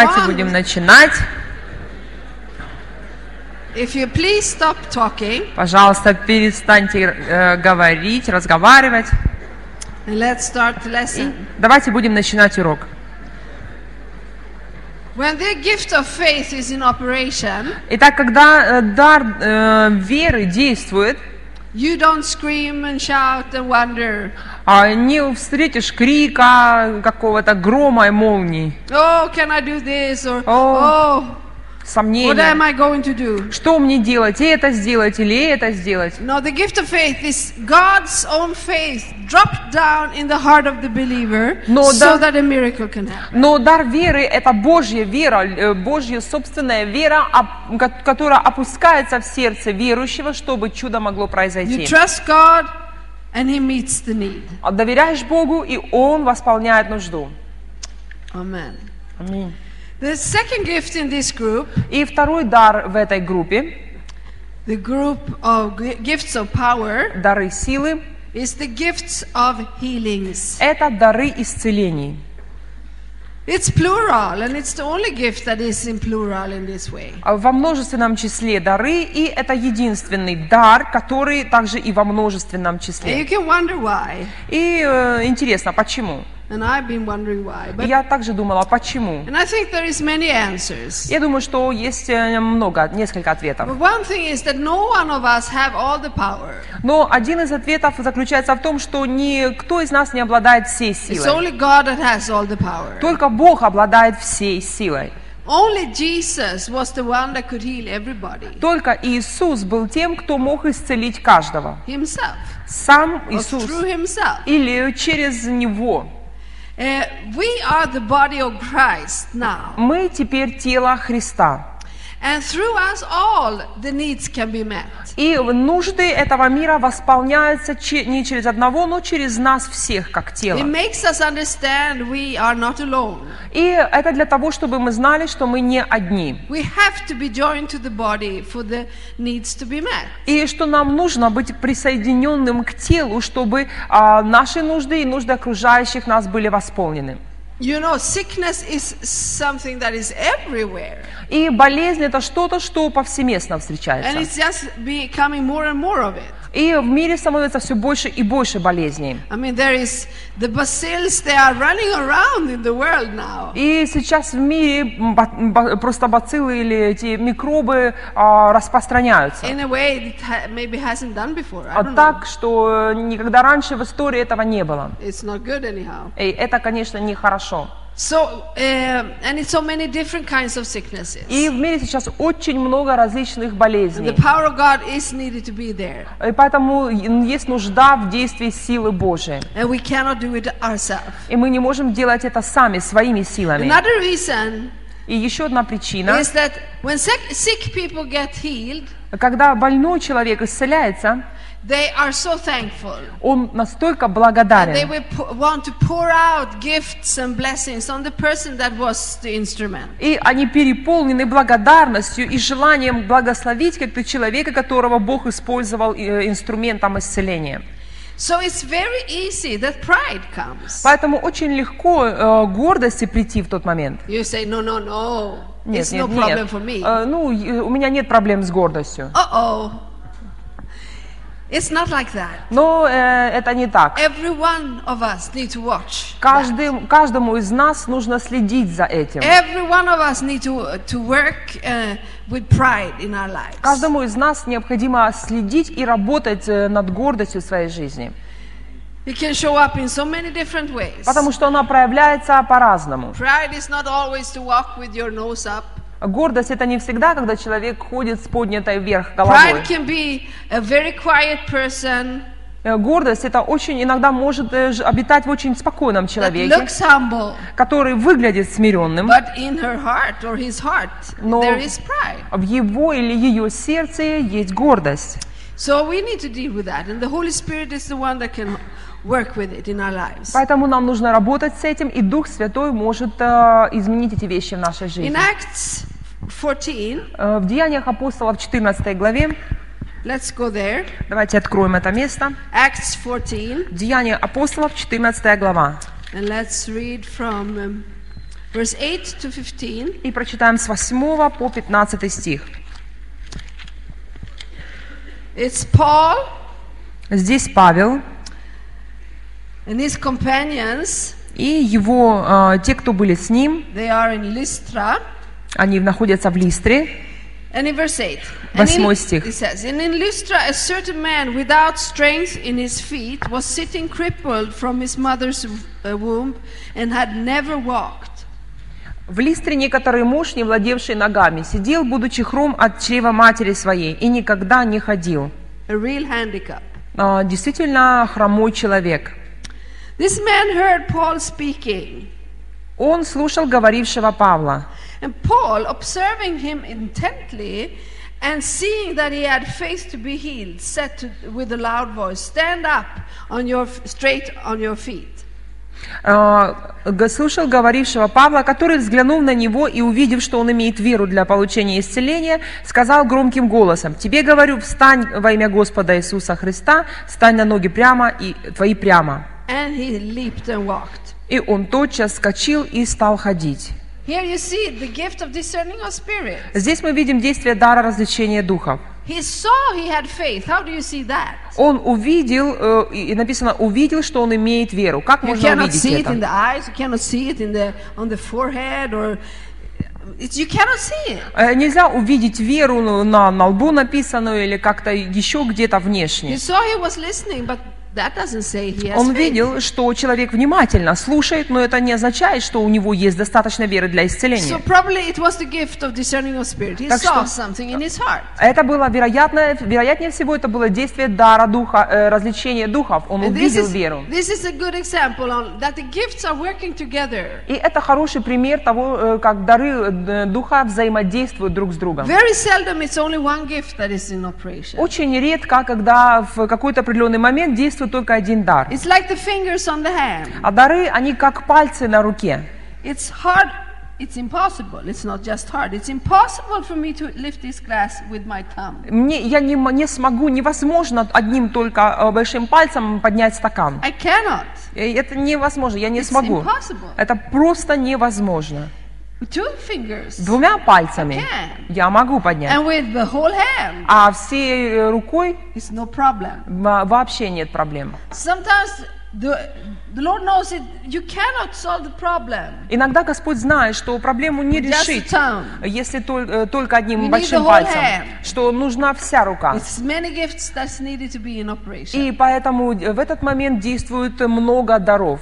Давайте будем начинать. If you please stop talking Пожалуйста, перестаньте э, говорить, разговаривать. and let's start the lesson. Давайте будем начинать урок. When the gift of faith is in operation, Итак, когда э, дар э, веры действует, you don't scream and shout and wonder, а не встретишь крика, какого-то грома и молнии, oh, can I do this? Or, Oh. oh, сомнения. Что мне делать? И это сделать или это сделать? No, the gift of faith is God's own faith dropped down in the heart of the believer No, so да. that a miracle can happen. Но дар веры – это Божья вера, э, Божья собственная вера, которая опускается в сердце верующего, чтобы чудо могло You произойти. trust God and He meets the need. А Доверяешь Богу, и Он восполняет нужду. Аминь. The second gift in this group, И второй дар в этой группе the group of gi- gifts of power, – дары силы is the gifts of healings. – это дары исцелений. It's plural, and it's the only gift that is in plural in this way. Во множественном числе дары, и это единственный дар, который также и во множественном And you числе. can wonder why, И э, интересно, почему? And I've been wondering why. But Я также думала, почему? and I think there is many answers. Я думаю, что есть э, много, несколько ответов. Но один из ответов заключается в том, что никто из нас не обладает всей It's силой. only God that has all the power. Только Бог обладает всей силой. Только Иисус был тем, кто мог исцелить каждого. Сам Иисус или через Него. Uh, Мы теперь тело Христа. And through us all the needs can be met. И нужды этого мира восполняются не через одного, но через нас всех, как It тело. makes us understand we are not alone. И это для того, чтобы мы знали, что мы не одни. We have to be joined to the body for the needs to be met. И что нам нужно быть присоединенным к телу, чтобы а, наши нужды и нужды окружающих нас были восполнены. You know, sickness is something that is everywhere, И болезнь это что-то, что повсеместно and встречается. it's just becoming more and more of it. И в мире становится все больше и больше болезней. I mean, there is the bacills, they are running around in the world now. И сейчас в мире просто бациллы или эти микробы а, распространяются. In a way it ha- maybe hasn't done before. I А know. так, что никогда раньше в истории этого не было. It's not good anyhow. И это, конечно, нехорошо. So, um, and it's so many different kinds of sicknesses. И в мире сейчас очень много различных болезней. the power of God is needed to be there. И поэтому есть нужда в действии силы Божией. And we cannot do it ourselves. И мы не можем делать это сами, своими силами. Another reason И еще одна причина, is that when sick, sick people get healed, когда больной человек исцеляется, they are so thankful. он настолько They благодарен. will pu- want to pour out gifts and blessings on the person that was the instrument. И они переполнены благодарностью и желанием благословить как-то человека, которого Бог использовал э, инструментом исцеления. So it's very easy that pride comes. Поэтому очень легко э, гордости прийти в тот момент. You say, no, no, no. Нет, it's нет, no problem нет. for me. Э, ну, у меня нет проблем с гордостью. Uh-oh. It's not like that. Но э, это не так. Every one of us need to watch. Каждым, каждому из нас нужно следить за этим. Every one of us need to, to work uh, with pride in our lives. Каждому из нас необходимо следить и работать э, над гордостью своей жизни. It can show up in so many different ways. Потому что она проявляется по-разному. Pride is not always to walk with your nose up. Гордость это не всегда, когда человек ходит с поднятой вверх головой. Pride can be a very quiet person Э, Гордость это очень иногда может э, обитать в очень спокойном человеке, humble, который выглядит смиренным. but in her heart or his heart Но there is pride. в его или ее сердце есть гордость. So we need to deal with that, and the Holy Spirit is the one that can work with it in our lives. Поэтому нам нужно работать с этим, и Дух Святой может э, изменить эти вещи в нашей In жизни. Acts 14, Э, В Деяниях апостолов 14 главе, let's go there. давайте откроем это место. Acts 14, Деяния апостолов 14 глава. and let's read from um, verse 8 to 15. И прочитаем с 8 по 15 стих. It's Paul Здесь Павел and his companions. и его, э, те, кто были с ним, They are in Lystra. они находятся в Листре. And in verse 8, and Восьмой стих. it says, And in Lystra a certain man without strength in his feet was sitting crippled from his mother's uh, womb and had never walked. В Листре некоторый муж, не владевший ногами, сидел, будучи хром от чрева матери своей, и никогда не ходил. A real handicap. А, Действительно хромой человек. This man heard Paul speaking. Он слушал говорившего Павла. And Paul, observing him intently and seeing that he had faith to be healed, said to, with a loud voice, Stand up on your, straight on your feet. Г- слушал говорившего Павла, который, взглянув на него и увидев, что он имеет веру для получения исцеления, сказал громким голосом, «Тебе говорю, встань во имя Господа Иисуса Христа, встань на ноги прямо и твои прямо». And he leaped and walked. И он тотчас скочил и стал ходить. Here you see the gift of discerning of spirit. Здесь мы видим действие дара развлечения духов. He saw he had faith. How do you see that? Он увидел, э, и написано, увидел, что он имеет веру. Как You можно увидеть see it in это? the eyes. You cannot see it in the on the forehead, or it's, you cannot see it. Э, Нельзя увидеть веру ну, на, на лбу написанную или как-то еще где-то You внешне. saw he was listening, but that doesn't say he has Он видел, что человек внимательно слушает, но это не означает, что у него есть достаточно веры для исцеления. Так что-. Это было вероятно, вероятнее всего, это было действие дара духа, э, развлечения духов. Он увидел is, веру. this is a good example on that the gifts are working together. И это хороший пример того, э, как дары э, духа взаимодействуют друг с другом. Very seldom it's only one gift that is in operation. Очень редко, когда в какой-то определенный момент действует только один дар. It's like the fingers on the hand. А дары, они как пальцы на руке. It's hard. It's impossible. It's not just hard. It's impossible for me to lift this glass with my thumb. Мне, я не, не смогу, невозможно одним только э, большим пальцем поднять стакан. I cannot. Это невозможно, я не It's смогу. impossible. Это просто невозможно. With two fingers. Двумя пальцами can. я могу поднять, а всей рукой вообще нет проблем. Sometimes the, the Lord knows it. You cannot solve the problem. Иногда Господь знает, что проблему не решить, если э, только одним большим пальцем, что нужна вся рука. И поэтому в этот момент действует много даров.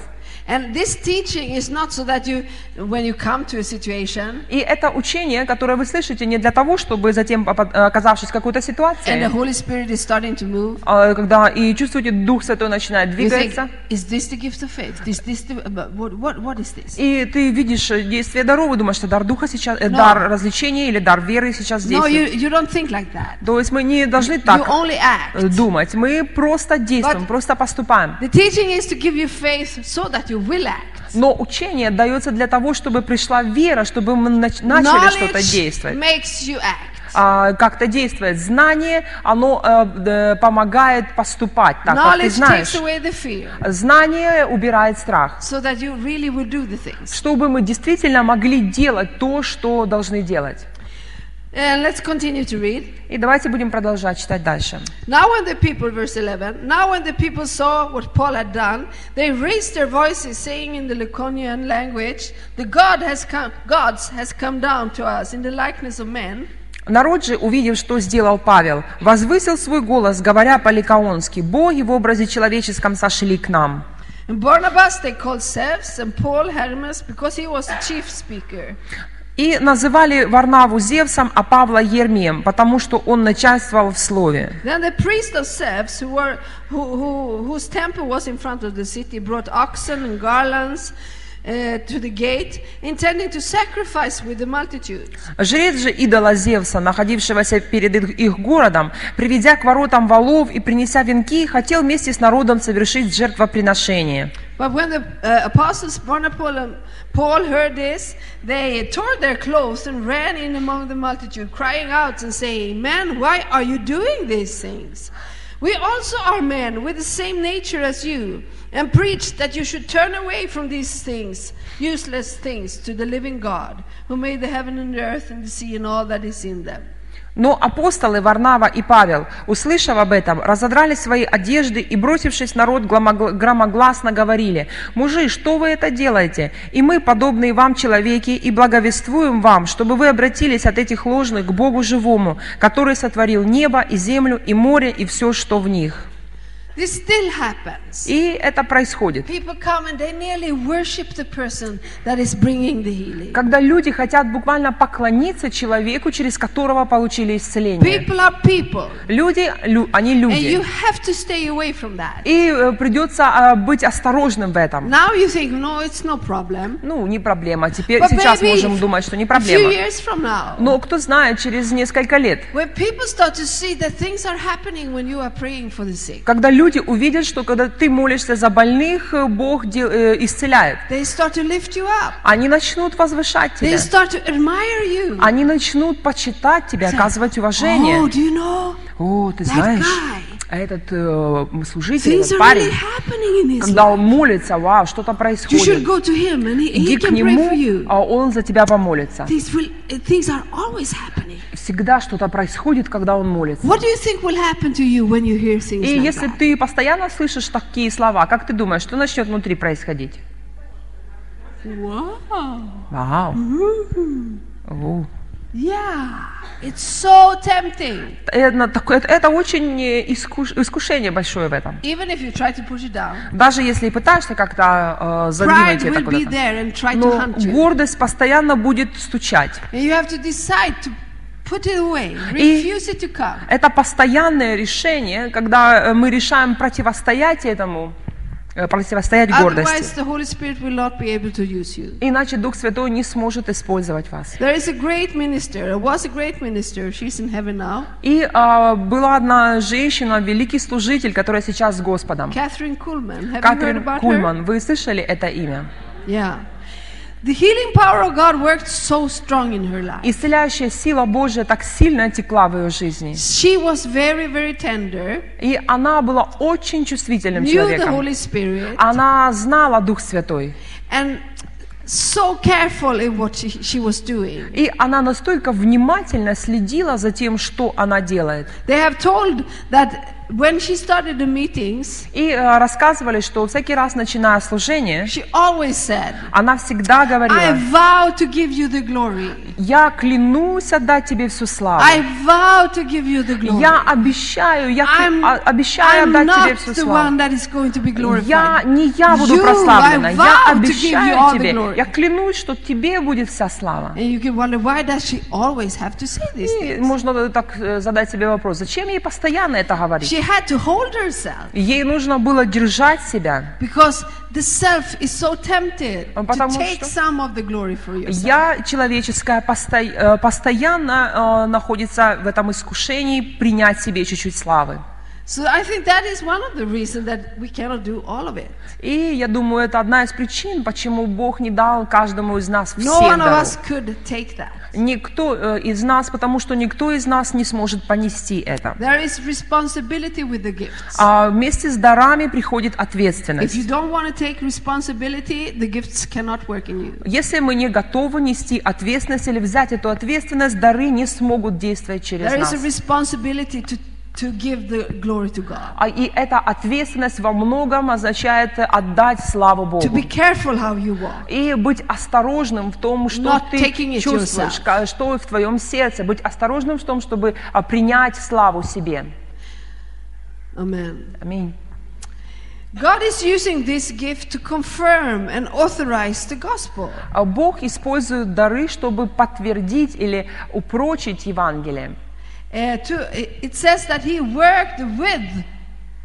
And this teaching is not so that you, when you come to a situation И это учение, которое вы слышите, не для того, чтобы затем, попад- оказавшись в какой-то and the ситуации, Holy Spirit is starting to move, а, когда и чувствуете, Дух Святой начинает you двигаться, is this the gift of faith? Is this the, but what, what, what is this? и ты видишь э, действие даров, думаешь, что дар Духа сейчас, э, No. дар развлечения или дар веры сейчас No, действует. you, you don't think like that. То есть мы не должны You так only э, act. думать, мы просто действуем, But- просто поступаем. The teaching is to give you faith so that you will act. Но учение дается для того, чтобы пришла вера, чтобы мы нач- начали что-то Knowledge действовать. makes you act. А, как-то действовать. Знание, оно э, помогает поступать так, как ты Knowledge знаешь. takes away the fear Знание убирает страх, so that you really will do the things. чтобы мы действительно могли делать то, что должны делать. And let's continue to read. И давайте будем продолжать читать дальше. Now, when the people, verse 11, now when the people saw what Paul had done, they raised their voices, saying in the Laconian language, The God has come, gods has come down to us in the likeness of men. Народ же, увидев, что сделал Павел, возвысил свой голос, говоря по-ликаонски, «Боги в образе человеческом сошли к нам». And Barnabas they called Zeus, and Paul Hermes, because he was the chief speaker. И называли Варнаву Зевсом, а Павла Ермием, потому что он начальствовал в слове. Then the uh, to the gate, intending to sacrifice with the multitude. Жрец же идола Зевса, находившегося перед их их городом, приведя к воротам валов и принеся венки, хотел вместе с народом совершить жертвоприношение. But when the uh, apostles Barnabas and Paul heard this, they tore their clothes and ran in among the multitude, crying out and saying, Men, why are you doing these things? We also are men with the same nature as you, and preach that you should turn away from these things, useless things, to the living God, who made the heaven and the earth and the sea and all that is in them. Но апостолы Варнава и Павел, услышав об этом, разодрали свои одежды и, бросившись народ, громогласно говорили, «Мужи, что вы это делаете? И мы, подобные вам человеки, и благовествуем вам, чтобы вы обратились от этих ложных к Богу живому, который сотворил небо и землю и море и все, что в них». This still happens. И это происходит. People come and they nearly worship the person that is bringing the healing. Когда люди хотят буквально поклониться человеку, через которого получили исцеление. People are people, Люди, лю- они and you люди. have to stay away from that. И э, придется а, быть осторожным в этом. Now you think, no, it's no problem. Ну, не проблема. Теперь But сейчас maybe можем думать, что не a few проблема. years from now, Но кто знает, через несколько лет, когда люди увидят, что когда ты молишься за больных, э, Бог э, исцеляет, they start to lift you up. они начнут возвышать They тебя. start to admire you. Они начнут почитать тебя, оказывать Oh, уважение. do you know? О, ты знаешь, а этот э, служитель, этот really парень, life. когда он молится, вау, что-то происходит. he, Иди к нему, а он за тебя помолится. Things, will, things. Всегда что-то происходит, когда он молится. What do you think will happen to you when you hear things И like если that? ты постоянно слышишь такие слова, как ты думаешь, что начнет внутри происходить? Wow. Вау. О. Yeah. It's so tempting. Это, это- это очень э, искуш- искушение большое в этом. Even if you try to push it down, Даже если пытаешься как-то э, задвинуть это куда-то. Но гордость постоянно будет стучать. And you have to decide to put it away, refuse it to come. Это постоянное решение, когда э, мы решаем противостоять этому, э, противостоять Otherwise, гордости. Иначе Дух Святой не сможет использовать вас. И а, была одна женщина, великий служитель, которая сейчас с Господом. About her? Кульман. Вы слышали это имя? Yeah. The healing power of God worked so strong in her life. Исцеляющая сила Божья так сильно текла в ее жизни. She was very, very tender, И она была очень чувствительным knew the человеком. Holy Spirit, Она знала Дух Святой. and so careful in what she, she was doing. И она настолько внимательно следила за тем, что она делает. They have told that when she started the meetings, И э, рассказывали, что всякий раз, начиная служение, she always said, она всегда I говорила, vow to give you the glory. я клянусь отдать тебе всю славу. I vow to give you the glory. Я обещаю, я I'm, а- обещаю I'm отдать тебе всю the славу. one that is going to be Я, не я буду You, прославлена, I я vow to give you all обещаю the тебе, glory. я клянусь, что тебе будет вся слава. And you can wonder why does she always have to say these И things? можно так э, задать себе вопрос, зачем ей постоянно это говорить? She had to hold herself Ей нужно было держать себя. because the self is so tempted А to потому take some of the glory for yourself. Я человеческая посто- э, постоянно э, находится в этом искушении принять себе чуть-чуть славы. So I think that is one of the reasons that we cannot do all of it. И я думаю, это одна из причин, почему Бог не дал каждому из нас No всех one of даров. us could take that. Никто э, из нас, потому что никто из нас не сможет понести это. There is responsibility with the gifts. А вместе с дарами приходит If you ответственность. don't want to take responsibility, the gifts cannot work in you. Если мы не готовы нести ответственность или взять эту ответственность, дары не смогут действовать через There is нас. a responsibility to, to give the glory to God. А И эта ответственность во многом означает отдать славу To Богу. be careful how you walk. И быть осторожным в том, что Not ты чувствуешь, yourself. что в твоем сердце. Быть осторожным в том, чтобы а, принять славу себе. Аминь. God is using this gift to confirm and authorize the gospel. А Бог использует дары, чтобы подтвердить или упрочить Евангелие. Uh, to, it it says that He worked with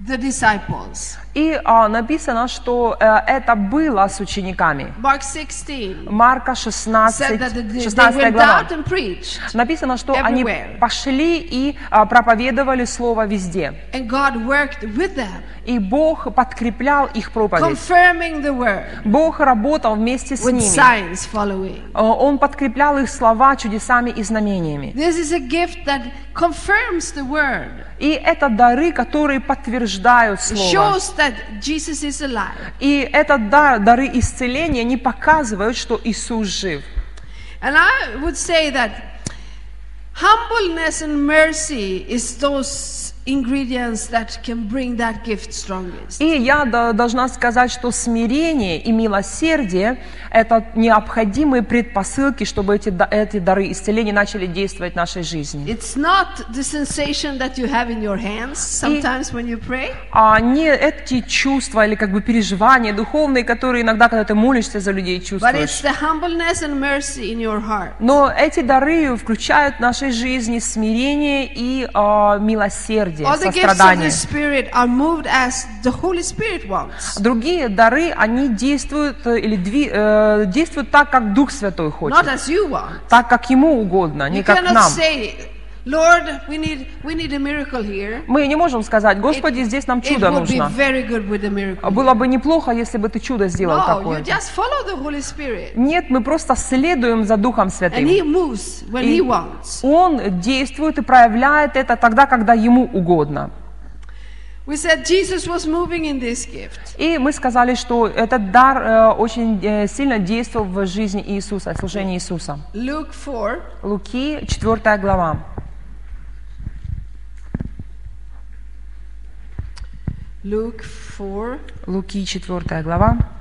the disciples. И а, написано, что э, это было с учениками. Mark 16 Марка said 16, that they, they 16 went глава. out and preached, Написано, что они пошли и а, проповедовали Слово везде. and God worked with them, И Бог подкреплял их проповедь. confirming the word Бог работал вместе с with ними. signs following. Он подкреплял их слова чудесами и знамениями. This is a gift that confirms the word, И это дары, которые подтверждают Слово. shows that Jesus is alive. И это дар, дары исцеления не показывают, что Иисус жив. And I would say that humbleness and mercy is those ingredients that can bring that gift strongest. И я до- должна сказать, что смирение и милосердие – это необходимые предпосылки, чтобы эти, эти дары исцеления начали действовать в нашей жизни. It's not the sensation that you have in your hands sometimes when you pray, А не эти чувства или как бы переживания духовные, которые иногда, когда ты молишься за людей, but it's чувствуешь. the humbleness and mercy in your heart. Но эти дары включают в нашей жизни смирение и а, милосердие, Of сострадание. Другие дары, они действуют э, или дви- э, действуют так, как Дух Святой хочет, так, как Ему угодно, не You как нам. say, Lord, we need, we need a miracle here. Мы не можем сказать, Господи, здесь нам It чудо нужно. very good with a miracle. Было бы неплохо, если бы ты чудо сделал No, you какое-то. just follow the Holy Spirit. Нет, мы просто следуем за Духом And Святым. He moves when И He wants. Он действует и проявляет это тогда, когда Ему угодно. We said Jesus was moving in this gift. И мы сказали, что этот дар э, очень э, сильно действовал в жизни Иисуса, в служении Иисуса. Luke 4, Луки, 4 глава. Luke 4, Луки, 4 глава.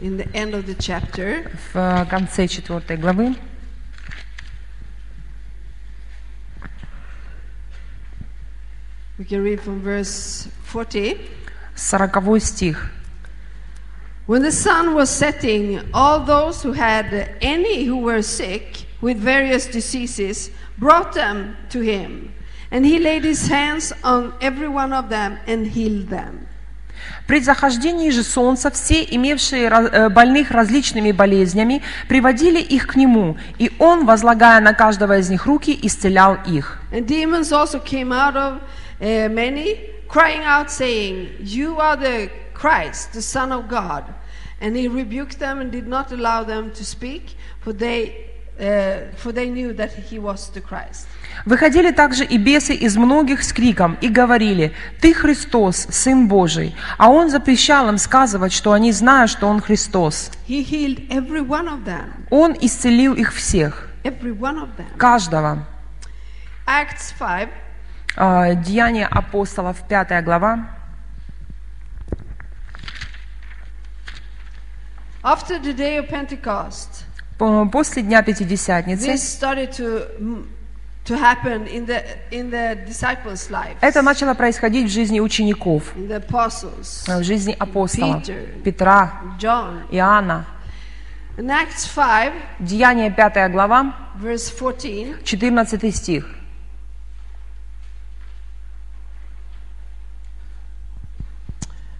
in the end of the chapter. В э, конце 4 главы. We can read from verse 40. 40 стих. When the sun was setting, all those who had any who were sick with various diseases brought them to him. And he laid his hands on every one of them and healed them. При захождении же солнца все, имевшие ра- э, больных различными болезнями, приводили их к нему, и он, возлагая на каждого из них руки, исцелял их. And demons also came out of uh, many, crying out, saying, You are the Christ, the Son of God. And he rebuked them and did not allow them to speak, for they, uh, for they knew that he was the Christ. Выходили также и бесы из многих с криком и говорили, «Ты Христос, Сын Божий». А он запрещал им сказывать, что они знают, что он Христос. Он исцелил их всех, every one of them. каждого. Acts 5, А, Деяния апостолов, 5 глава. after the day of Pentecost, После Дня Пятидесятницы это начало происходить в жизни учеников, в жизни апостолов. Петра. Иоанна. Acts 5, Деяния 5 глава, verse 14, 14 стих.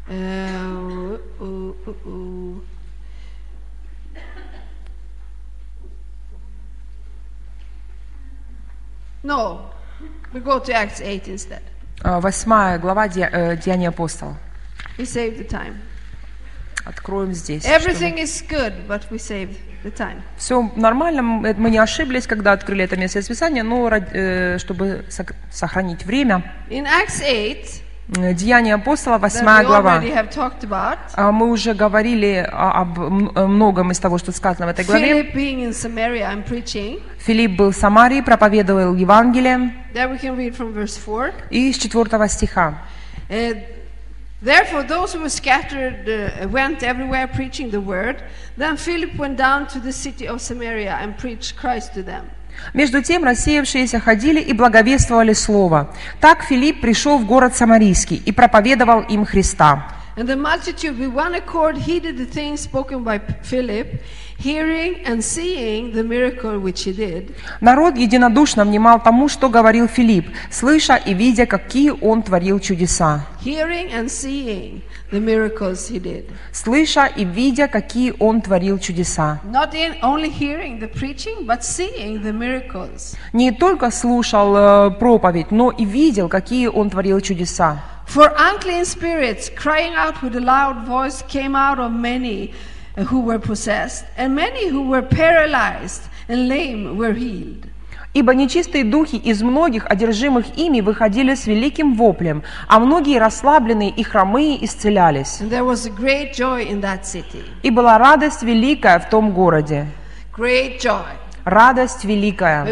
uh, ooh, ooh, ooh. No, we go to Acts 8 instead. А, Восьмая глава э, Деяния апостолов. We save the time. Откроем здесь. Everything is good, but we save the time. Все нормально, это мы не ошиблись, когда открыли это место Писания, но э, чтобы сохранить время. In Acts 8, э, Деяния апостола, that 8 we глава. А Мы уже говорили об э, многом из того, что сказано в этой главе. Филипп был в Самарии, проповедовал Евангелие. There we can read from verse 4. И с 4 стиха. Uh, Therefore, those who were scattered uh, went everywhere preaching the word. Then Philip went down to the city of Samaria and preached Christ to them. Между тем рассеявшиеся ходили и благовествовали Слово. Так Филипп пришел в город Самарийский и проповедовал им Христа. And the multitude with one accord heeded the things spoken by Philip, hearing and seeing the miracle which he did. Народ единодушно внимал тому, что говорил Филипп, слыша и видя, какие он творил чудеса. Hearing and seeing the miracles he did. Слыша и видя, какие он творил чудеса. Not in only hearing the preaching, but seeing the miracles. Не только слушал э, проповедь, но и видел, какие он творил чудеса. For unclean spirits, crying out with a loud voice, came out of many uh, who were possessed, and many who were paralyzed and lame were healed. Ибо нечистые духи из многих, одержимых ими, выходили с великим воплем, а многие расслабленные и хромые исцелялись. И была радость великая в том городе. Радость великая.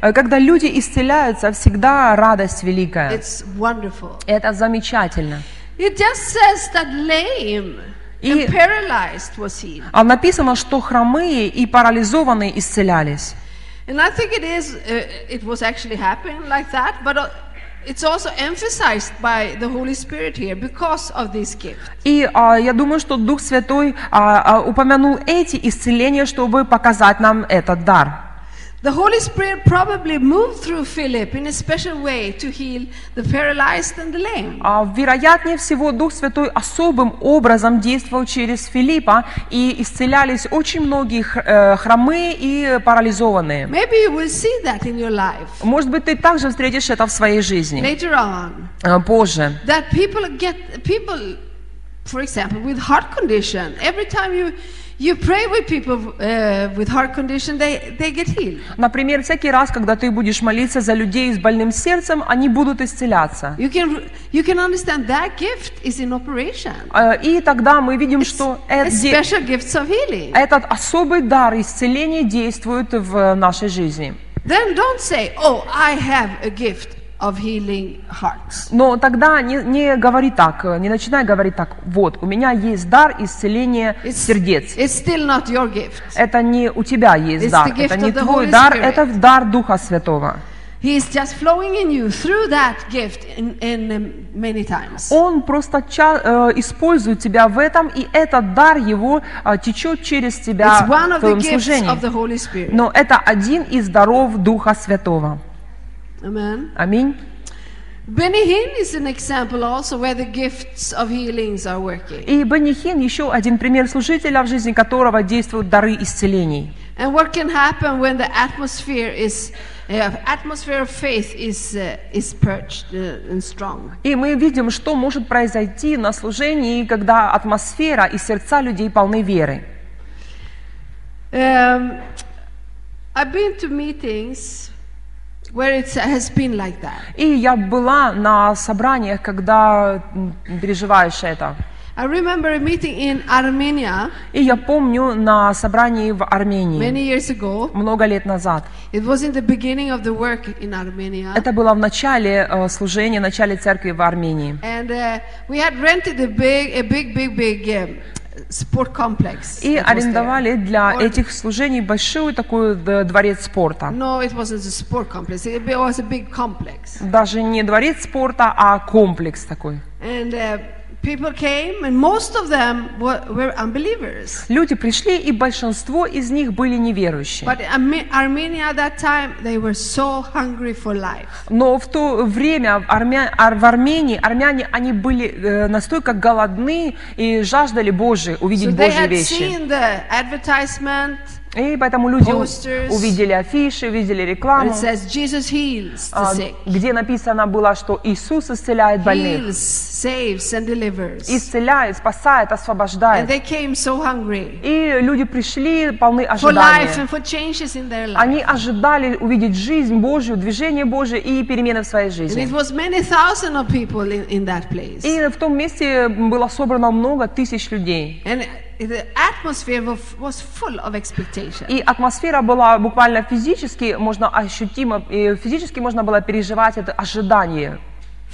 Э, Когда люди исцеляются, всегда радость великая. Это замечательно. It just says that lame И-. А написано, что хромые и парализованные исцелялись. And I think it is, uh, it was actually happening like that, but uh, it's also emphasized by the Holy Spirit here because of this gift. И а, я думаю, что Дух Святой а, а, упомянул эти исцеления, чтобы показать нам этот дар. The Holy Spirit probably moved through Philip in a special way to heal the paralyzed and the lame. А, вероятнее всего, Дух Святой особым образом действовал через Филиппа, и исцелялись очень многие э, хромые и парализованные. Maybe you will see that in your life Может быть, ты также встретишь это в своей жизни later on. э, позже. That people get, people, for example, with heart condition, every time you, you pray with people uh, with heart condition, they, they get healed. Например, всякий раз, когда ты будешь молиться за людей с больным сердцем, они будут исцеляться. You can, you can understand that gift is in operation. Э, И тогда мы видим, что A эт- де- special gifts of healing. этот особый дар исцеления действует в нашей жизни. Then don't say, oh, I have a gift of healing hearts. Но тогда не, не говори так, э, не начинай говорить так, вот, у меня есть дар исцеления It's, сердец. it's still not your gift. Это не у тебя есть It's дар, это не твой дар, Spirit. это дар Духа Святого. He is just flowing in you through that gift in, in many times. Он просто ча- э, использует тебя в этом, и этот дар его э, течет через тебя It's one в of твоем служении. of the Holy Spirit. Но это один из даров Духа Святого. Amen. Аминь. Hinn is an example also where the gifts of healings are working. И Бенихин еще один пример служителя, в жизни которого действуют дары исцелений. And what can happen when the atmosphere is uh, atmosphere of faith is uh, is perched uh, and strong? И мы видим, что может произойти на служении, когда атмосфера и сердца людей полны веры. Um, I've been to meetings where it has been like that. И я была на собраниях, когда переживаешь это. I remember a meeting in Armenia И я помню на собрании в Армении many years ago. много лет назад. It was in the beginning of the work in Armenia. Это было в начале э, служения, в начале церкви в Армении. And uh, we had rented a big, a big, big, big um, sport complex. И арендовали для этих служений большой такой д- дворец спорта. No, it wasn't a sport complex. It was a big complex. Даже не дворец спорта, а комплекс такой. And uh, people came, and most of them were, were unbelievers. Люди пришли, и большинство из них были неверующие. But Arme- Armenia at that time, they were so hungry for life. Но в то время в, Армя- Ар- в Армении армяне они были э, настолько голодны и жаждали Божьей, So увидеть they Божьи had вещи. seen the advertisement. И поэтому люди posters. увидели афиши, видели And рекламу, it says Jesus heals the а, sick, где написано было, что Иисус исцеляет больных, heals, saves, and delivers. исцеляет, спасает, And освобождает. they came so hungry И люди пришли полны for life ожидания. and for changes in their life. Они ожидали увидеть жизнь Божью, движение Божье и перемены в своей And it жизни. was many thousand of people in, in that place. И в том месте было собрано много тысяч людей. And the atmosphere was, was full of expectation. И атмосфера была буквально физически, можно ощутимо, и физически можно было переживать это ожидание.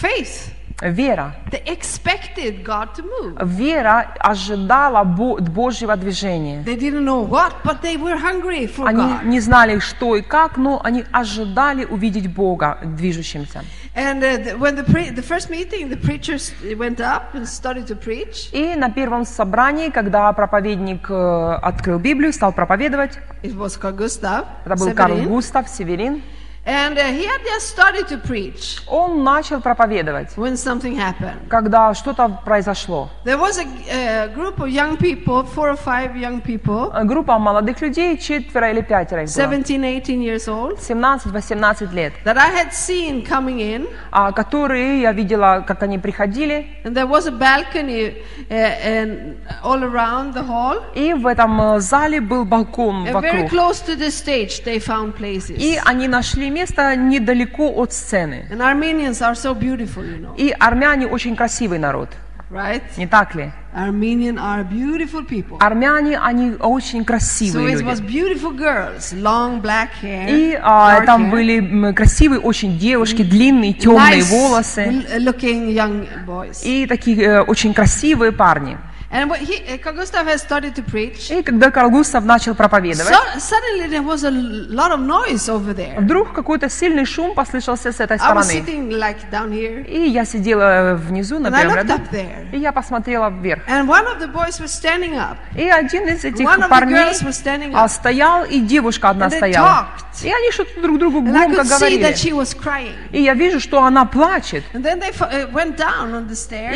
Faith. Вера. They expected God to move. Вера ожидала Бо- Божьего движения. They didn't know what, but they were hungry for Они God. не знали, что и как, но они ожидали увидеть Бога движущимся. And the, when the, pre- the first meeting, the preachers went up and started to preach. И на первом собрании, когда проповедник э, открыл Библию, стал проповедовать, It was Carl Gustav это был Карл. Густав Северин, And uh, he had just started to preach он начал проповедовать, when something happened. когда что-то произошло. There was a, group of young people, four or five young people, Э, Группа молодых людей, четверо или пятеро их было, 17, 18 years old, 17-18 лет, that I had seen coming in. а, которые я видела, как они приходили, And there was a balcony uh, and all around the hall. и в этом э, зале был балкон And very вокруг. close to the stage, they found places. И они нашли место недалеко от сцены. And Armenians are so beautiful, you know, И армяне очень красивый народ, right? не так ли? Armenian are beautiful people. Армяне, они очень So красивые it was люди. beautiful girls, long black hair, И а, dark там hair, были красивые очень девушки, длинные темные nice волосы. looking young boys. И такие э, очень красивые парни. And what he, uh, Carl Gustav has started to preach. И когда Карл Густав начал проповедовать, So, suddenly there was a lot of noise over there. вдруг какой-то сильный шум послышался с этой I was стороны. sitting like down here, И я сидела внизу на and I первом looked ряду, up there. и я посмотрела вверх. And one of the boys was standing up. И один из этих One of the парней girls was standing а, up. стоял, и девушка одна And they стояла. talked. И они что-то друг другу And I громко could see говорили. that she was crying. И я вижу, что она плачет. And then they fo- uh, went down on the И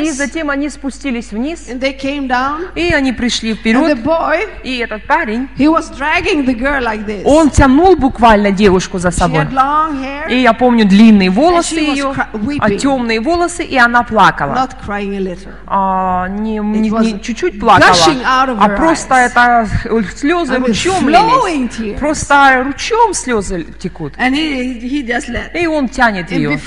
stairs. затем они спустились вниз, And they came down. и они пришли And the вперед. boy, И этот парень, he was dragging the girl like this. он тянул буквально девушку за She собой. had long hair, И я помню длинные волосы she ее, а темные волосы, и она плакала. not crying a little. А, не, не- не чуть-чуть плакала, а просто eyes. это слезы I mean, ручьем лились. Просто ручьем слезы текут. And he, he just let. И он тянет ее.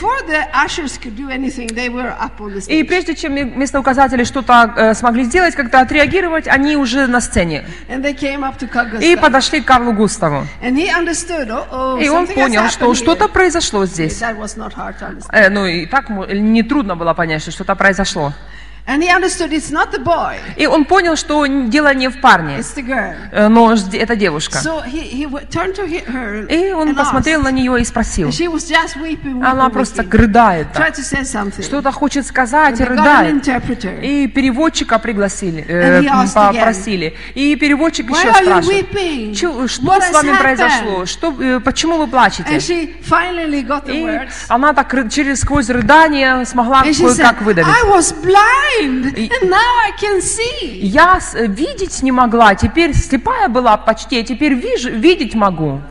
И прежде чем местоуказатели что-то э, смогли сделать, как-то отреагировать, они уже на сцене. И подошли к Карлу Густаву. Oh, oh И он понял, что что-то произошло здесь. Э, ну и так нетрудно было понять, что что-то произошло. And he understood it's not the boy, И он понял, что дело не в парне, it's the girl. э, но это девушка. So he, he w- turned to he- her И он and посмотрел asked. на нее и спросил. And she was just weeping, weeping, Она просто weeping. рыдает. Tried to say something. Что-то хочет сказать и They got an рыдает. interpreter. И переводчика пригласили, э, And he asked попросили. И переводчик Why еще are you спрашивает. «Чё- что What с has вами happened?» произошло? Что, э, почему вы плачете? And she finally got the И words. она так ры- через сквозь рыдание смогла And she said, кое-как выдавить. I was blind, and now I can see. Я э, видеть не могла, теперь слепая была почти, а теперь вижу, видеть могу.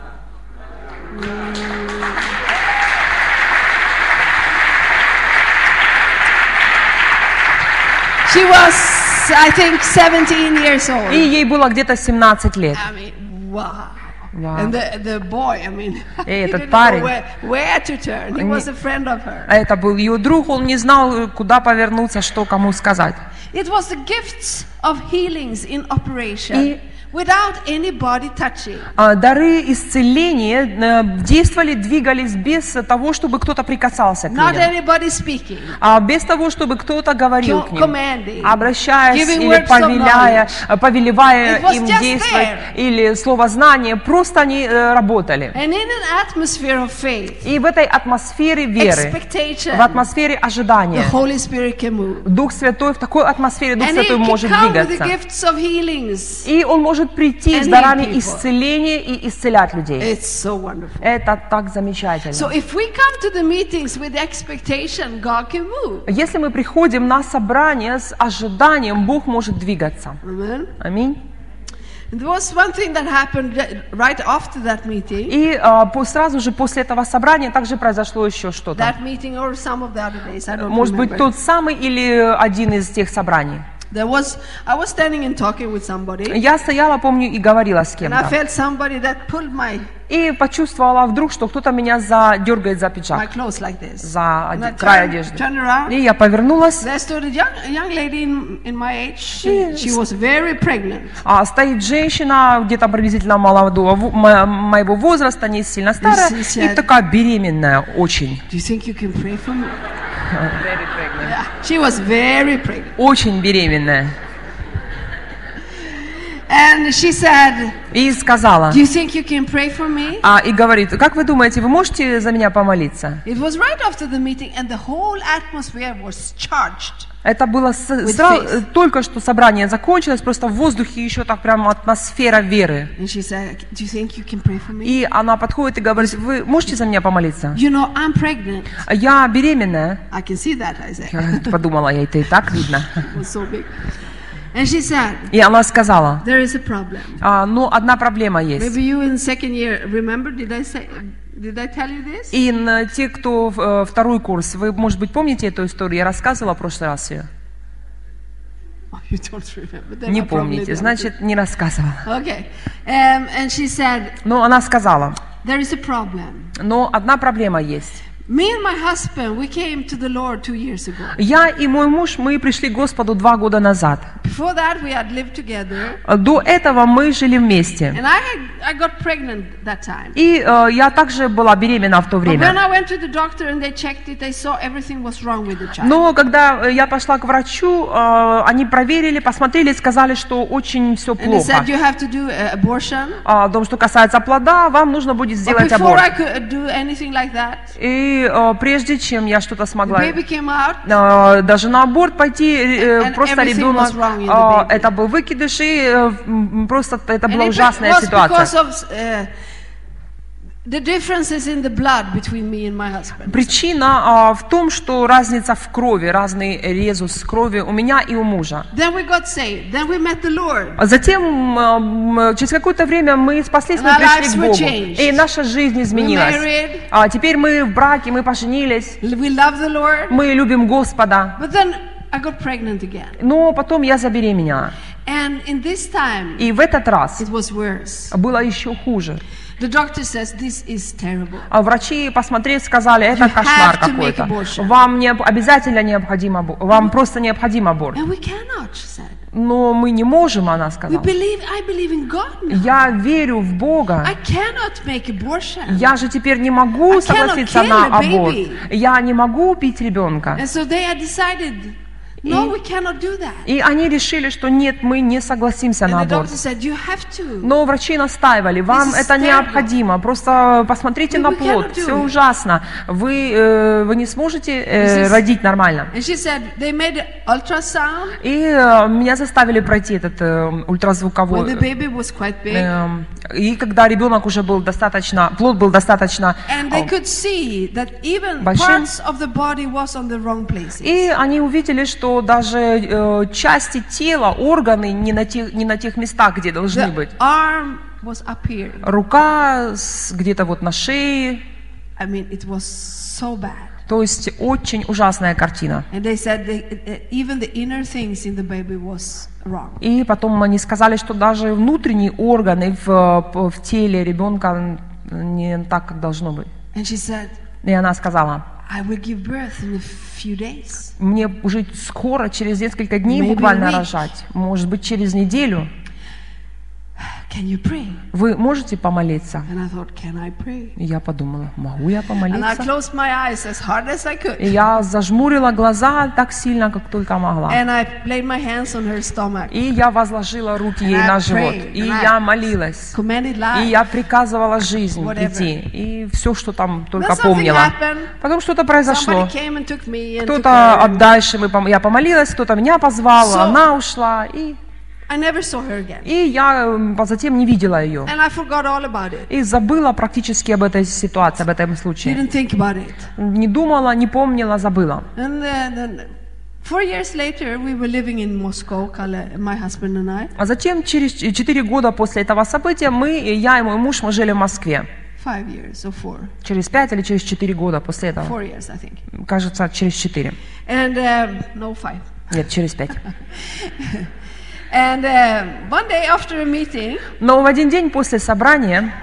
She was, I think, 17 years old. И ей было где-то 17 лет. I mean, wow. Wow. And the, the boy, I mean, И этот парень. know where, where to turn. He was a friend of her. А Это был ее друг, он не знал, куда повернуться, что кому сказать. It was the gifts of healings in operation И- without anybody touching. А, Дары исцеления э, действовали, двигались без того, чтобы кто-то прикасался к Not ним. anybody speaking. А без того, чтобы кто-то говорил к ним, обращаясь или повеляя, э, повелевая им действовать, или слово знания, просто они э, работали. And in an atmosphere of faith, И в этой атмосфере веры, в атмосфере the ожидания, Holy Spirit can move. Дух Святой, в такой атмосфере Дух Святой может двигаться. И Он может прийти And с дарами people. исцеления и исцелять людей. It's so. Это так замечательно. So. Если мы приходим на собрание с ожиданием, Бог может двигаться. Amen. Аминь. И а, сразу же после этого собрания также произошло еще что-то. Может быть, тот самый или один из тех собраний. There was, I was standing and talking with somebody, Я стояла, помню, и говорила с and I кем-то. felt somebody that pulled my, И почувствовала вдруг, что кто-то меня задергает за пиджак, like this. за оде- край одежды. around. И я повернулась, young, young in, in age. She, she а стоит женщина где-то приблизительно молодого, мо- моего возраста, не сильно старая, is и такая беременная очень. Do you think you can pray for me? Yeah, she was very pregnant. Очень беременная. And she said, И сказала, Do you think you can pray for me? а, и говорит, как вы думаете, вы можете за меня помолиться? It was right after the meeting, and the whole atmosphere was charged. Это было с- With сра- faith. э, только что собрание закончилось, просто в воздухе еще так прям атмосфера веры. Said, you? И она подходит и говорит, вы можете за меня помолиться? You know, I'm pregnant. Я беременная. I can see that, I said. Подумала, я это и так видно. And she said, И она сказала, There is a problem. «А, ну, одна проблема есть. Maybe you in second year, remember, did I say, did I tell you this? И на те, кто э, второй курс, вы, может быть, помните эту историю? Я рассказывала в прошлый раз ее. Oh, Не помните, значит, не рассказывала. Okay. Um, and she said, Но она сказала, There is a problem. но одна проблема есть. Me and my husband, we came to the Lord two years ago. Я и мой муж, мы пришли к Господу два года назад. Before that, we had lived together. До этого мы жили вместе. And I, had, I got pregnant that time. И э, я также была беременна в то время. I went to the doctor and they checked it, they saw everything was wrong with the child. Но когда э, я пошла к врачу, э, они проверили, посмотрели, сказали, что очень все плохо. said, uh. А, в том, что касается плода, вам нужно будет сделать аборт. like that, И э, прежде чем я что-то смогла э, даже на аборт пойти, э, And просто ребенок, э, baby. это был выкидыш, и э, просто это была ужасная ситуация. of uh, Причина а, в том, что разница в крови, разный резус крови у меня и у мужа. Then we got saved. Then we met the Lord. А затем, м, через какое-то время мы спаслись, мы пришли к Богу. И наша жизнь изменилась. А теперь мы в браке, мы поженились, мы любим Господа. Но потом я забеременела. И в этот раз было еще хуже. The doctor says this is terrible. А врачи посмотреть сказали, это You кошмар какой-то. Вам не, обязательно необходим аборт. Вам просто необходим аборт. And we cannot, said. Но мы не можем, она сказала. believe, believe. Я верю в Бога. Я же теперь не могу согласиться на аборт. Я не могу убить ребенка. And so they decided, no, И- они решили, что нет, мы не согласимся на And аборт. said. Но врачи настаивали, вам это terrible. необходимо, просто посмотрите We- на плод, все it. ужасно, вы, э, вы не сможете э, родить нормально. Said, И э, меня заставили пройти этот э, ультразвуковой... эм, и когда ребенок уже был достаточно, плод был достаточно... Even Большим. И они увидели, что даже э, части тела, органы не на тех, не на тех местах, где должны The быть. arm was up here. Рука где-то вот на шее, I mean, it was so bad. то есть очень ужасная картина. Was wrong. И потом они сказали, что даже внутренние органы в, в теле ребенка не так, как должно быть. And she said, И она сказала, I will give birth in a few days. мне уже скоро, через несколько дней Maybe буквально рожать, может быть, через неделю. Вы можете помолиться? И я подумала, могу я помолиться? И я зажмурила глаза так сильно, как только могла. И я возложила руки ей на живот. И я молилась. И я приказывала жизнь идти. И все, что там только помнила. Потом что-то произошло. Кто-то дальше мы, я помолилась, кто-то меня позвал, она ушла. И, I never saw her again. и я затем не видела ее. And I forgot all about it. И забыла практически об этой ситуации, об этом случае. Didn't think about it. Не думала, не помнила, забыла. And then, then four years later, we were living in Moscow, Kalle, my husband and I. А затем, через четыре года после этого события, мы, я и мой муж, мы жили в Москве. Five years or four. Через пять или через четыре года после этого. Four years, I think. Кажется, через четыре. And um, no, five. Нет, через пять. And uh, one day after a meeting, Но в один день после собрания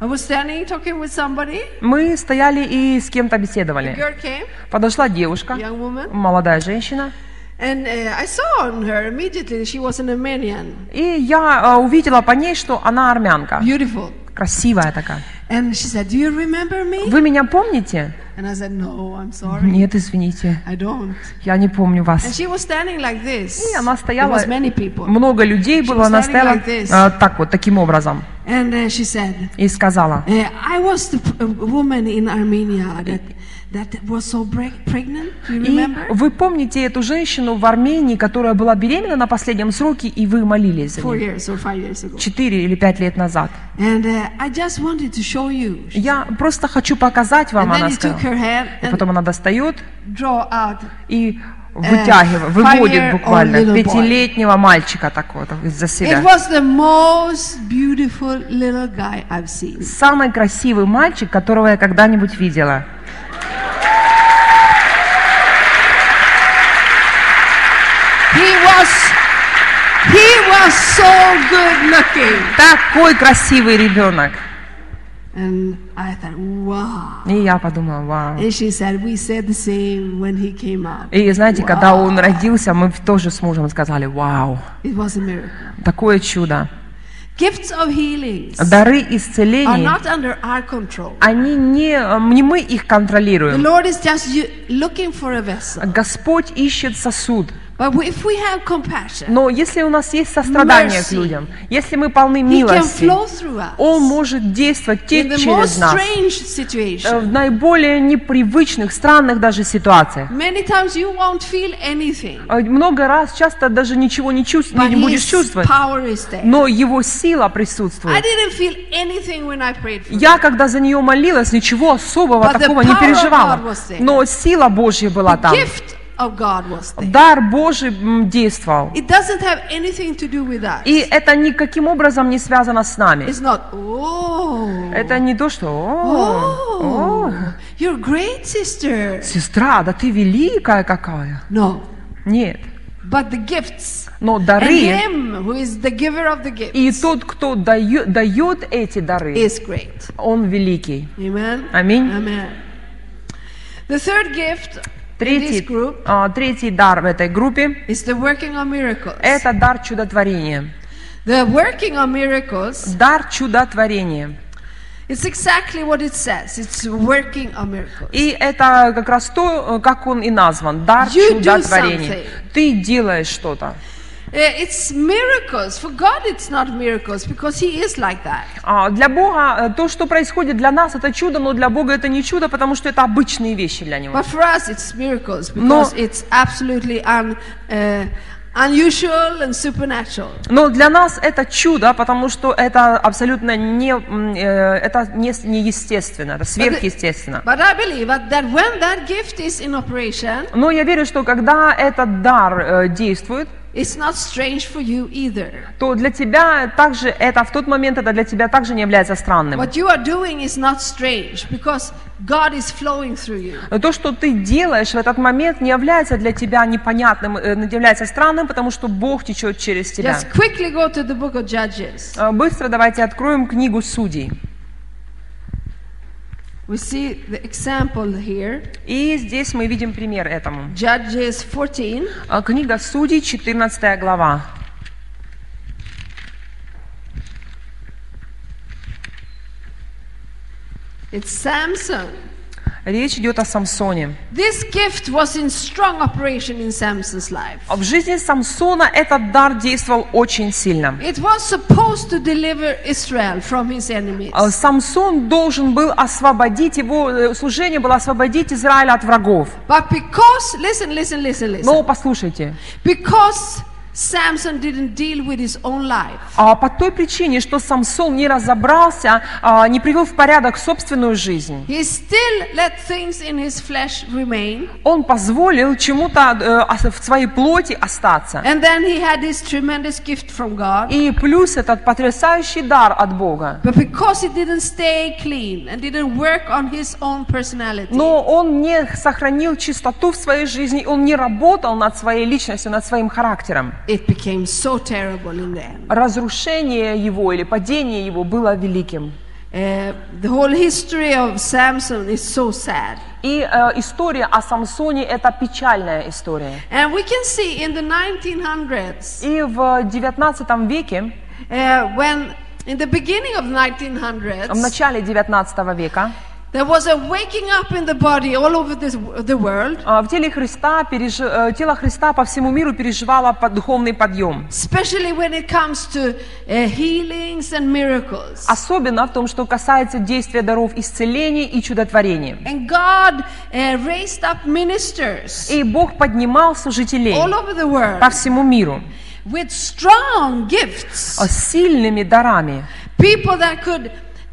I was standing talking with somebody. мы стояли и с кем-то A беседовали. girl came, Подошла девушка, young woman, молодая женщина, and uh, I saw on her immediately she was an Armenian, и я э, увидела по ней, что она армянка, beautiful. Красивая такая. And she said, "Do you remember me?" Вы меня помните? And I said, No, I'm sorry. Нет, извините, I don't. я не помню And вас. she was standing like this. И она There стояла, was many people. много людей She было, она стояла like this. а, так вот, таким образом. And uh, she said, И сказала, uh, I was the uh, woman in Armenia that, that was so pregnant. You и remember? вы помните эту женщину в Армении, которая была беременна на последнем сроке, и вы молились за нее четыре или пять лет назад. And uh, I just wanted to show you. Я просто хочу показать вам, And она сказала. her hand И and потом она достает и вытягивает, выводит буквально пятилетнего мальчика такого из-за It себя. was the most beautiful little guy I've seen. Самый красивый мальчик, которого я когда-нибудь видела. He was, so good looking. Такой красивый ребенок. And I thought, wow. И я подумала, вау. And she said, we said the same when he came out. И знаете, когда он родился, мы тоже с мужем сказали, вау, It was a miracle. такое чудо. Gifts of healings Дары are исцеления, not under our control. они не, не мы их The контролируем. Lord is just looking for a vessel. Господь ищет сосуд. Но если у нас есть сострадание к людям, если мы полны милости, Он может действовать течь через нас э, в наиболее непривычных, странных даже ситуациях. Э, Много раз, часто даже ничего не, but не будешь чувствовать, но Его сила присутствует. Я, когда за нее молилась, ничего особого такого не переживала. Но сила Божья была там. Gift of God was there. Дар Божий действовал. It doesn't have anything to do with us. И это никаким образом не связано с нами. It's not, oh, Это не то, что «О, oh, you're great, sister. сестра, да ты великая какая. No, Нет. but the gifts. Но And дары Him who is the giver of the gifts и тот, кто дает, дает эти дары, is great. он великий. Amen. Аминь. Amen. The third gift Третий, group а, третий дар в этой группе это дар чудотворения. The working of miracles Дар чудотворения. It's exactly what it says. It's working of miracles. И это как раз то, э, как он и назван, дар You чудотворения. Ты делаешь что-то. It's miracles. For God, it's not miracles because He is like that. А для Бога э, то, что происходит для нас, это чудо, но для Бога это не чудо, потому что это обычные вещи для Него. But for us, it's miracles because it's absolutely un, uh, unusual and supernatural. Но для нас это чудо, потому что это абсолютно не, э, это не, неестественно, это сверхъестественно. But I believe that, that when that gift is in operation, Но я верю, что когда этот дар э, действует, it's not strange for you either. то для тебя также это в тот момент это для тебя также не является странным. What you are doing is not strange because God is flowing through you. То, что ты делаешь в этот момент, не является для тебя непонятным, э, не является странным, потому что Бог течет через тебя. Just quickly go to the book of Judges. Э, Быстро давайте откроем книгу Судей. We see the example here. И здесь мы видим пример этому. Judges 14. Э, Книга Судей, 14 глава. It's Samson. Речь идет о Самсоне. This gift was in strong operation in Samson's life. В жизни Самсона этот дар действовал очень сильно. It was supposed to deliver Israel from his enemies. Э, Самсон должен был освободить, его э, служение было освободить Израиль от врагов. But because, listen, listen, listen, listen. Но послушайте, Because Samson didn't deal with his own life, а по той причине, что Самсон не разобрался, а, не привел в порядок собственную жизнь, he still let things in his flesh remain. он позволил чему-то э, в своей плоти остаться. And then he had this tremendous gift from God. И плюс этот потрясающий дар от Бога. But because he didn't stay clean and didn't work on his own personality, Но он не сохранил чистоту в своей жизни, он не работал над своей личностью, над своим характером. It became so terrible in the end. Разрушение его или падение его было великим. Uh, the whole history of Samson is so sad. И э, история о Самсоне – это печальная история. And we can see in the 1900s, И в 19 веке, uh, when in the beginning of в 1900s, начале 19 века, There was a waking up in the body all over this, the world, А, В теле Христа, переж- э, тело Христа по всему миру переживало духовный подъем. especially when it comes to uh, healings and miracles. Особенно в том, что касается действия даров исцеления и чудотворения. And God uh, raised up ministers И Бог поднимал служителей all over the world по всему миру with strong gifts. с сильными дарами. People that could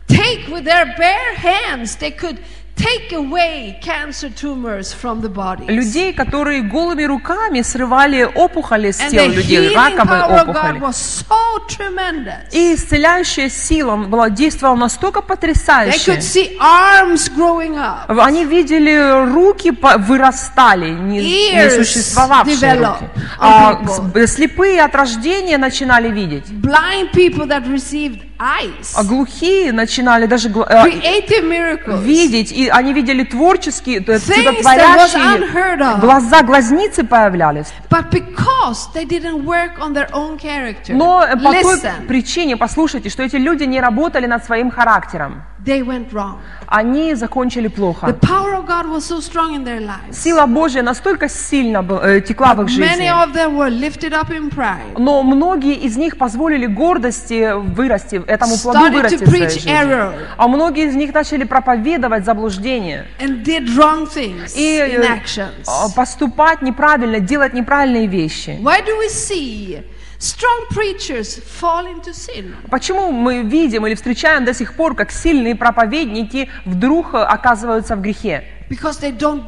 take with their bare hands, they could take away cancer tumors from the body. Людей, которые голыми руками срывали опухоли с тел людей, раковые опухоли. so. И исцеляющая сила была, действовала настолько потрясающе. Они видели, руки вырастали, не, не существовавшие руки. А, с- слепые от рождения начинали видеть. Blind people that received. А глухие начинали даже э, видеть, и они видели творческие, чудотворящие глаза, глазницы появлялись. Но по той причине, послушайте, что эти люди не работали над своим характером. they went wrong. Они закончили The плохо. power of God was so strong in their lives. Сила Божья настолько сильно э, текла в их жизни. Но многие из них позволили гордости вырасти, этому плоду вырасти в своей жизни. А многие из них начали проповедовать заблуждение и э, а, поступать неправильно, делать неправильные вещи. Strong preachers fall into sin? Почему мы видим или встречаем до сих пор, как сильные проповедники вдруг э, оказываются в грехе? Don't.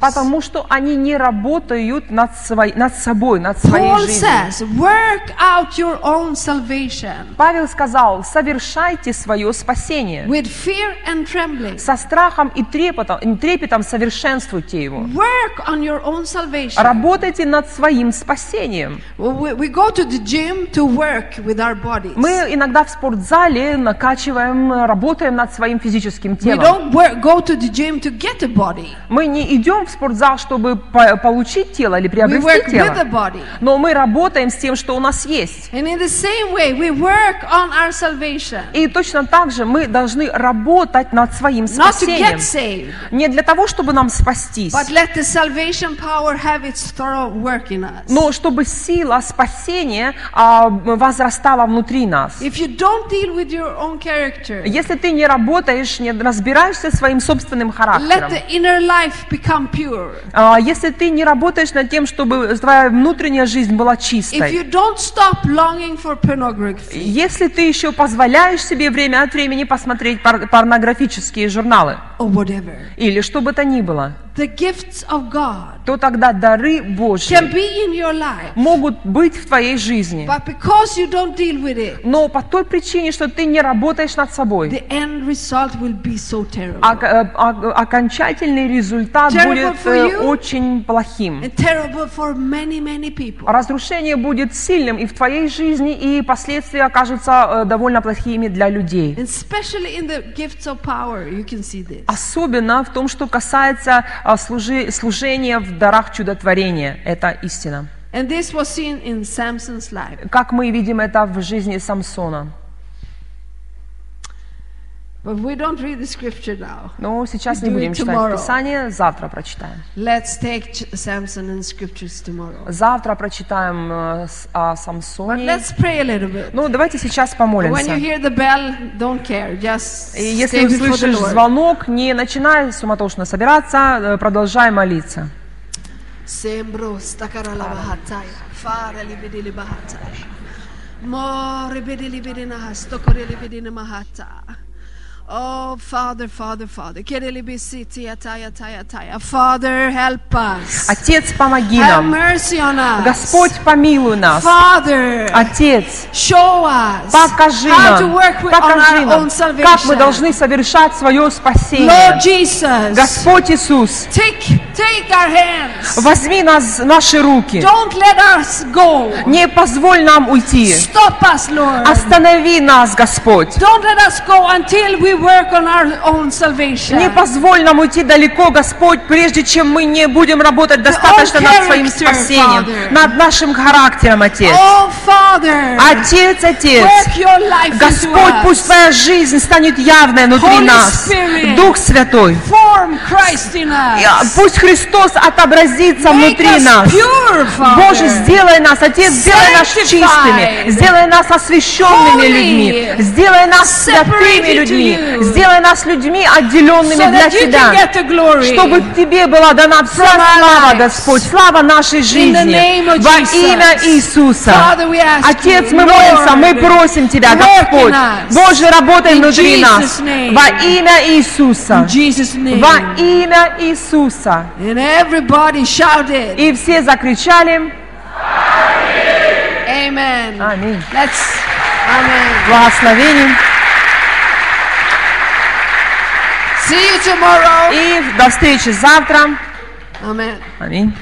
Потому что они не работают над, свой- над собой, над своей Paul жизнью. says, work out your own salvation Павел сказал, совершайте свое спасение. with fear and trembling. Со страхом и трепетом, и трепетом совершенствуйте его. Work on your own salvation. Работайте над своим спасением. We, we go to the gym to work with our bodies. Мы иногда в спортзале накачиваем, работаем над своим физическим We телом. don't work, go to the gym to get a body. Мы не идем в спортзал, чтобы по- получить тело или We приобрести work with the тело. body. Но мы работаем с тем, что у нас есть. And in the same way, we work on our salvation. И точно так же мы должны работать над своим Not to спасением. get saved, Не для того, чтобы нам спастись, but let the salvation power have its thorough work in us. но чтобы сила спасения а, возрастала внутри нас. If you don't deal with your own character, Если ты не работаешь, не разбираешься своим собственным let характером, the inner life become pure. а, если ты не работаешь над тем, чтобы твоя внутренняя жизнь была If чистой, you don't stop longing for pornography, если ты еще позволяешь себе время от времени посмотреть пор- порнографические журналы or whatever, или что бы то ни было, the gifts of God то тогда дары Божьи can be in your life. могут быть в твоей жизни. But because you don't deal with it, Но по той причине, что ты не работаешь над собой, the end result will be so terrible. э, ок- окончательный результат Terrible будет for э, you. очень плохим. And terrible for many, many people. Разрушение будет сильным и в твоей жизни, и последствия окажутся э, довольно плохими для людей. Особенно в том, что касается служи- служения в дарах чудотворения. Это истина. And this was seen in Samson's life. Как мы видим это в жизни Самсона. But we don't read the scripture now. Но сейчас не будем читать tomorrow. Писание, завтра прочитаем. Let's take Samson and scriptures tomorrow. Завтра прочитаем э, о But Самсоне. let's pray a little bit. Ну, давайте сейчас When помолимся. you hear the bell, don't care. Just И если услышишь звонок, не начинай суматошно собираться, э, продолжай молиться. Sembro stakara la bahataya. Fare li vedi li bahataya. More vedi li vedi na stokore li vedi na mahata. Oh, Father, Father, Father. Father, help us. Отец, помоги Have нам. mercy on us. Господь, помилуй нас. Father, Отец, show us покажи how to нам, work with, покажи our нам, как мы должны совершать свое спасение. Lord Jesus, Господь Иисус, take Take our hands. Возьми нас, наши руки. Don't let us go. Не позволь нам уйти. Stop us, Lord. Останови нас, Господь. Don't let us go until we Не позволь нам уйти далеко, Господь, прежде чем мы не будем работать достаточно над своим спасением, над нашим характером, Отец. Oh. Отец, Отец, Господь, пусть Твоя жизнь станет явной внутри нас. Дух Святой, пусть Христос отобразится внутри нас. Боже, сделай нас, Отец, сделай нас чистыми, сделай нас освященными людьми, сделай нас святыми людьми. Сделай нас людьми, отделенными для Тебя. Чтобы Тебе была дана вся слава. Господь, слава нашей жизни. Во имя Иисуса. Отец, мы молимся, мы просим Тебя, Господь. Боже, работай внутри нас. Во имя Иисуса. Во имя Иисуса. И все закричали. Аминь. Amen. Благословение. See you tomorrow. И до встречи завтра. Amen. Аминь.